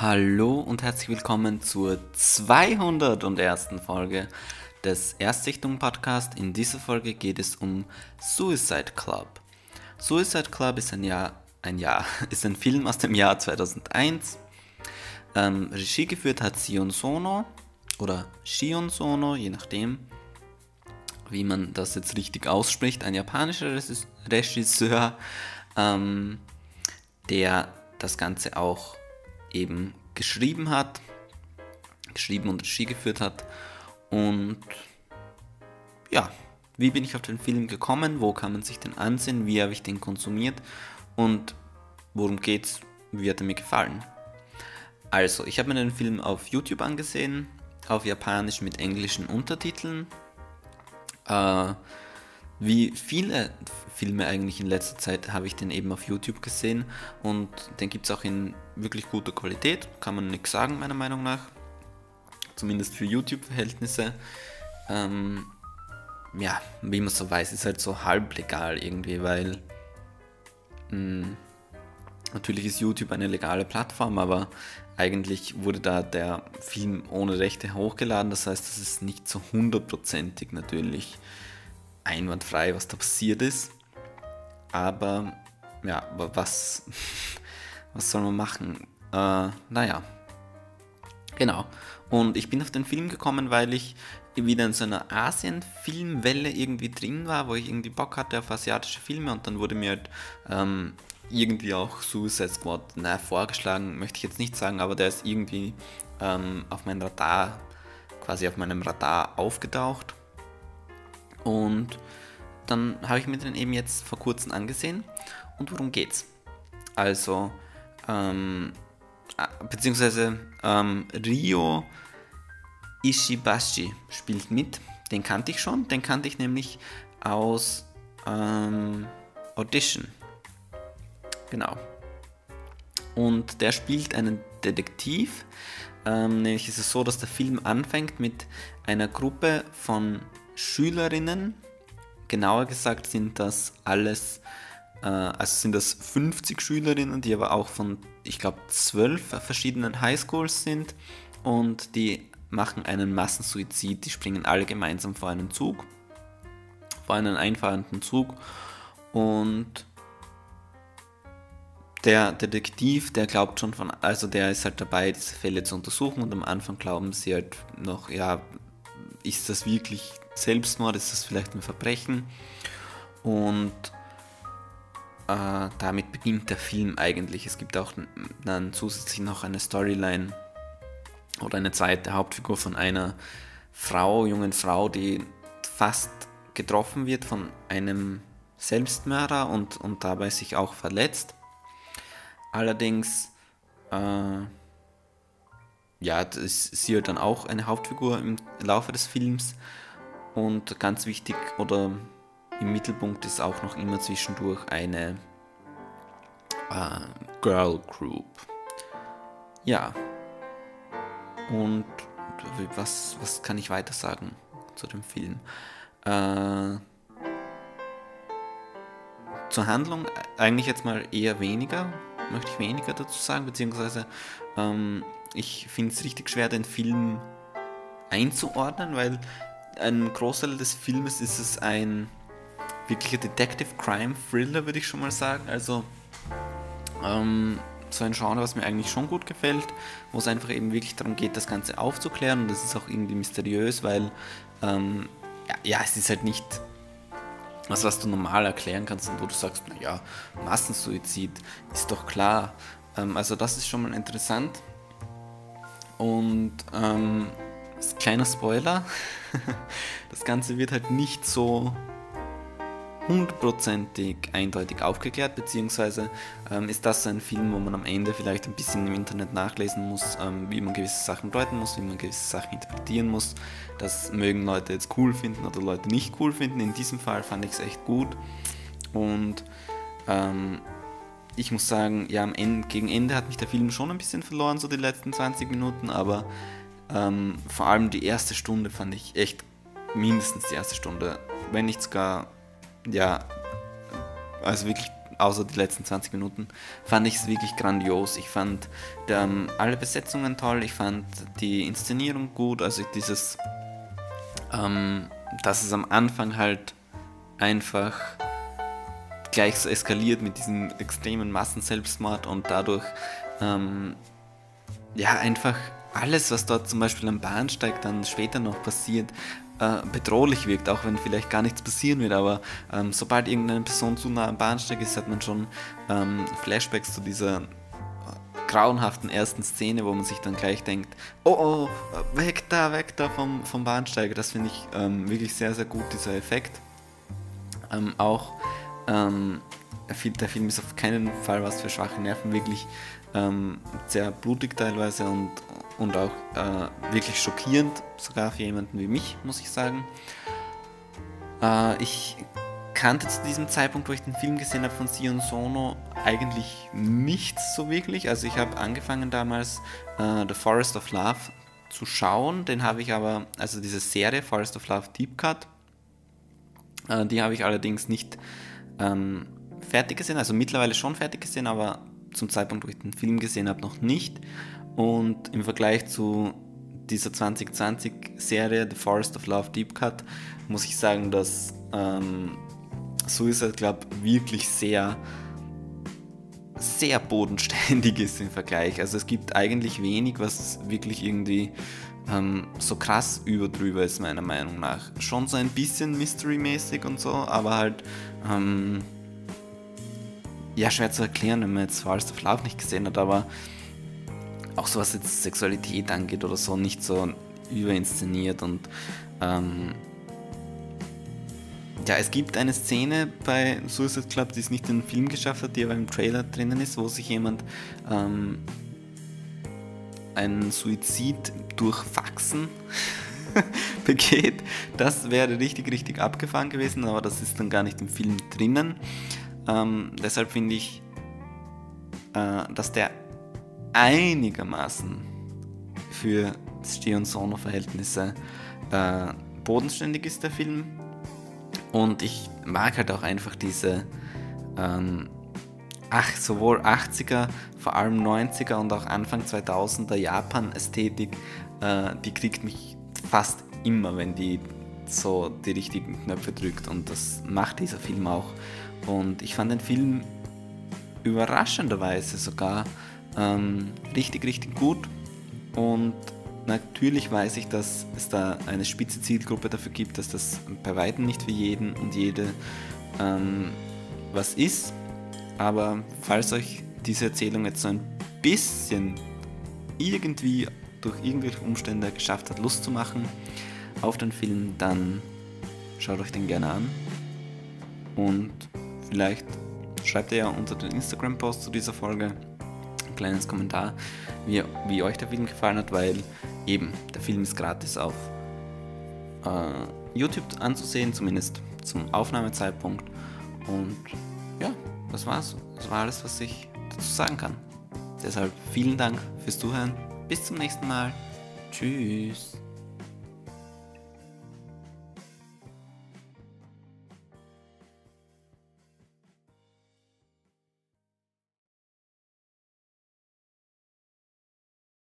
Hallo und herzlich willkommen zur 201. Folge des Erstsichtung Podcast. In dieser Folge geht es um Suicide Club. Suicide Club ist ein Jahr, ein Jahr, ist ein Film aus dem Jahr 2001. Ähm, Regie geführt hat Sion Sono oder Shion Sono, je nachdem, wie man das jetzt richtig ausspricht. Ein japanischer Regisseur, ähm, der das Ganze auch eben geschrieben hat, geschrieben und Regie geführt hat. Und ja, wie bin ich auf den Film gekommen? Wo kann man sich den ansehen? Wie habe ich den konsumiert? Und worum geht's? Wie hat er mir gefallen? Also, ich habe mir den Film auf YouTube angesehen, auf Japanisch mit englischen Untertiteln. Äh, wie viele Filme eigentlich in letzter Zeit habe ich den eben auf YouTube gesehen und den gibt es auch in wirklich guter Qualität, kann man nichts sagen meiner Meinung nach. Zumindest für YouTube-Verhältnisse. Ähm, ja, wie man so weiß, ist halt so halblegal irgendwie, weil mh, hm, natürlich ist YouTube eine legale Plattform, aber eigentlich wurde da der Film ohne Rechte hochgeladen, das heißt, das ist nicht so hundertprozentig natürlich einwandfrei, was da passiert ist. Aber ja, was, was soll man machen? Äh, naja, genau. Und ich bin auf den Film gekommen, weil ich wieder in so einer Asien-Filmwelle irgendwie drin war, wo ich irgendwie Bock hatte auf asiatische Filme und dann wurde mir halt ähm, irgendwie auch Suicide Squad naja, vorgeschlagen, möchte ich jetzt nicht sagen, aber der ist irgendwie ähm, auf meinem Radar, quasi auf meinem Radar aufgetaucht. Und dann habe ich mir den eben jetzt vor kurzem angesehen. Und worum geht's? Also, ähm, beziehungsweise ähm, Rio Ishibashi spielt mit. Den kannte ich schon. Den kannte ich nämlich aus ähm, Audition. Genau. Und der spielt einen Detektiv. Ähm, nämlich ist es so, dass der Film anfängt mit einer Gruppe von Schülerinnen, genauer gesagt sind das alles, äh, also sind das 50 Schülerinnen, die aber auch von, ich glaube, 12 verschiedenen Highschools sind und die machen einen Massensuizid, die springen alle gemeinsam vor einen Zug, vor einen einfahrenden Zug und der Detektiv, der glaubt schon von, also der ist halt dabei, diese Fälle zu untersuchen und am Anfang glauben sie halt noch, ja, ist das wirklich Selbstmord, ist das vielleicht ein Verbrechen? Und äh, damit beginnt der Film eigentlich. Es gibt auch dann zusätzlich noch eine Storyline oder eine zweite Hauptfigur von einer Frau, jungen Frau, die fast getroffen wird von einem Selbstmörder und, und dabei sich auch verletzt. Allerdings äh, ja, das ist sie halt dann auch eine Hauptfigur im Laufe des Films. Und ganz wichtig oder im Mittelpunkt ist auch noch immer zwischendurch eine äh, Girl Group. Ja. Und was, was kann ich weiter sagen zu dem Film? Äh, zur Handlung eigentlich jetzt mal eher weniger, möchte ich weniger dazu sagen, beziehungsweise ähm, ich finde es richtig schwer, den Film einzuordnen, weil ein Großteil des Filmes ist es ein wirklicher Detective Crime Thriller, würde ich schon mal sagen. Also ähm, so ein Genre, was mir eigentlich schon gut gefällt, wo es einfach eben wirklich darum geht, das Ganze aufzuklären und das ist auch irgendwie mysteriös, weil ähm, ja, ja, es ist halt nicht was, was du normal erklären kannst und wo du sagst, naja, Massensuizid ist doch klar. Ähm, also das ist schon mal interessant. Und ähm, kleiner Spoiler, das Ganze wird halt nicht so hundertprozentig eindeutig aufgeklärt, beziehungsweise ähm, ist das ein Film, wo man am Ende vielleicht ein bisschen im Internet nachlesen muss, ähm, wie man gewisse Sachen deuten muss, wie man gewisse Sachen interpretieren muss. Das mögen Leute jetzt cool finden oder Leute nicht cool finden. In diesem Fall fand ich es echt gut. Und ähm, ich muss sagen, ja, am Ende, gegen Ende hat mich der Film schon ein bisschen verloren, so die letzten 20 Minuten, aber ähm, vor allem die erste Stunde fand ich echt mindestens die erste Stunde, wenn nicht sogar, ja, also wirklich außer die letzten 20 Minuten, fand ich es wirklich grandios. Ich fand ähm, alle Besetzungen toll, ich fand die Inszenierung gut, also dieses, ähm, dass es am Anfang halt einfach gleich so eskaliert mit diesem extremen Massenselbstmord und dadurch ähm, ja einfach alles, was dort zum Beispiel am Bahnsteig dann später noch passiert, äh, bedrohlich wirkt, auch wenn vielleicht gar nichts passieren wird. Aber ähm, sobald irgendeine Person zu nah am Bahnsteig ist, hat man schon ähm, Flashbacks zu dieser grauenhaften ersten Szene, wo man sich dann gleich denkt, oh oh, weg da, weg da vom, vom Bahnsteig. Das finde ich ähm, wirklich sehr, sehr gut, dieser Effekt. Ähm, auch ähm, der Film ist auf keinen Fall was für schwache Nerven, wirklich ähm, sehr blutig teilweise und, und auch äh, wirklich schockierend, sogar für jemanden wie mich, muss ich sagen. Äh, ich kannte zu diesem Zeitpunkt, wo ich den Film gesehen habe von Sion Sono, eigentlich nichts so wirklich. Also ich habe angefangen damals äh, The Forest of Love zu schauen, den habe ich aber, also diese Serie Forest of Love Deep Cut, äh, die habe ich allerdings nicht ähm, fertig gesehen, also mittlerweile schon fertig gesehen, aber zum Zeitpunkt, wo ich den Film gesehen habe, noch nicht. Und im Vergleich zu dieser 2020-Serie The Forest of Love Deep Cut muss ich sagen, dass ähm, Suicide Club wirklich sehr sehr bodenständig ist im Vergleich. Also es gibt eigentlich wenig, was wirklich irgendwie ähm, so krass überdrüber ist, meiner Meinung nach. Schon so ein bisschen Mystery-mäßig und so, aber halt ähm, ja, schwer zu erklären, wenn man jetzt Forest of Love nicht gesehen hat, aber auch so was jetzt Sexualität angeht oder so, nicht so überinszeniert und ähm, ja, es gibt eine Szene bei Suicide Club, die es nicht in den Film geschafft hat, die aber im Trailer drinnen ist, wo sich jemand ähm, einen Suizid durch Faxen begeht. Das wäre richtig, richtig abgefahren gewesen, aber das ist dann gar nicht im Film drinnen. Ähm, deshalb finde ich, äh, dass der einigermaßen für Steh- und Sono-Verhältnisse äh, bodenständig ist, der Film. Und ich mag halt auch einfach diese ähm, ach, sowohl 80er, vor allem 90er und auch Anfang 2000er Japan-Ästhetik, äh, die kriegt mich fast immer, wenn die so die richtigen Knöpfe drückt und das macht dieser Film auch. Und ich fand den Film überraschenderweise sogar ähm, richtig, richtig gut. Und natürlich weiß ich, dass es da eine spitze Zielgruppe dafür gibt, dass das bei weitem nicht für jeden und jede ähm, was ist. Aber falls euch diese Erzählung jetzt so ein bisschen irgendwie durch irgendwelche Umstände geschafft hat, Lust zu machen auf den Film, dann schaut euch den gerne an. Und Vielleicht schreibt ihr ja unter den Instagram-Post zu dieser Folge ein kleines Kommentar, wie, wie euch der Film gefallen hat, weil eben der Film ist gratis auf äh, YouTube anzusehen, zumindest zum Aufnahmezeitpunkt. Und ja, das war's. Das war alles, was ich dazu sagen kann. Deshalb vielen Dank fürs Zuhören. Bis zum nächsten Mal. Tschüss.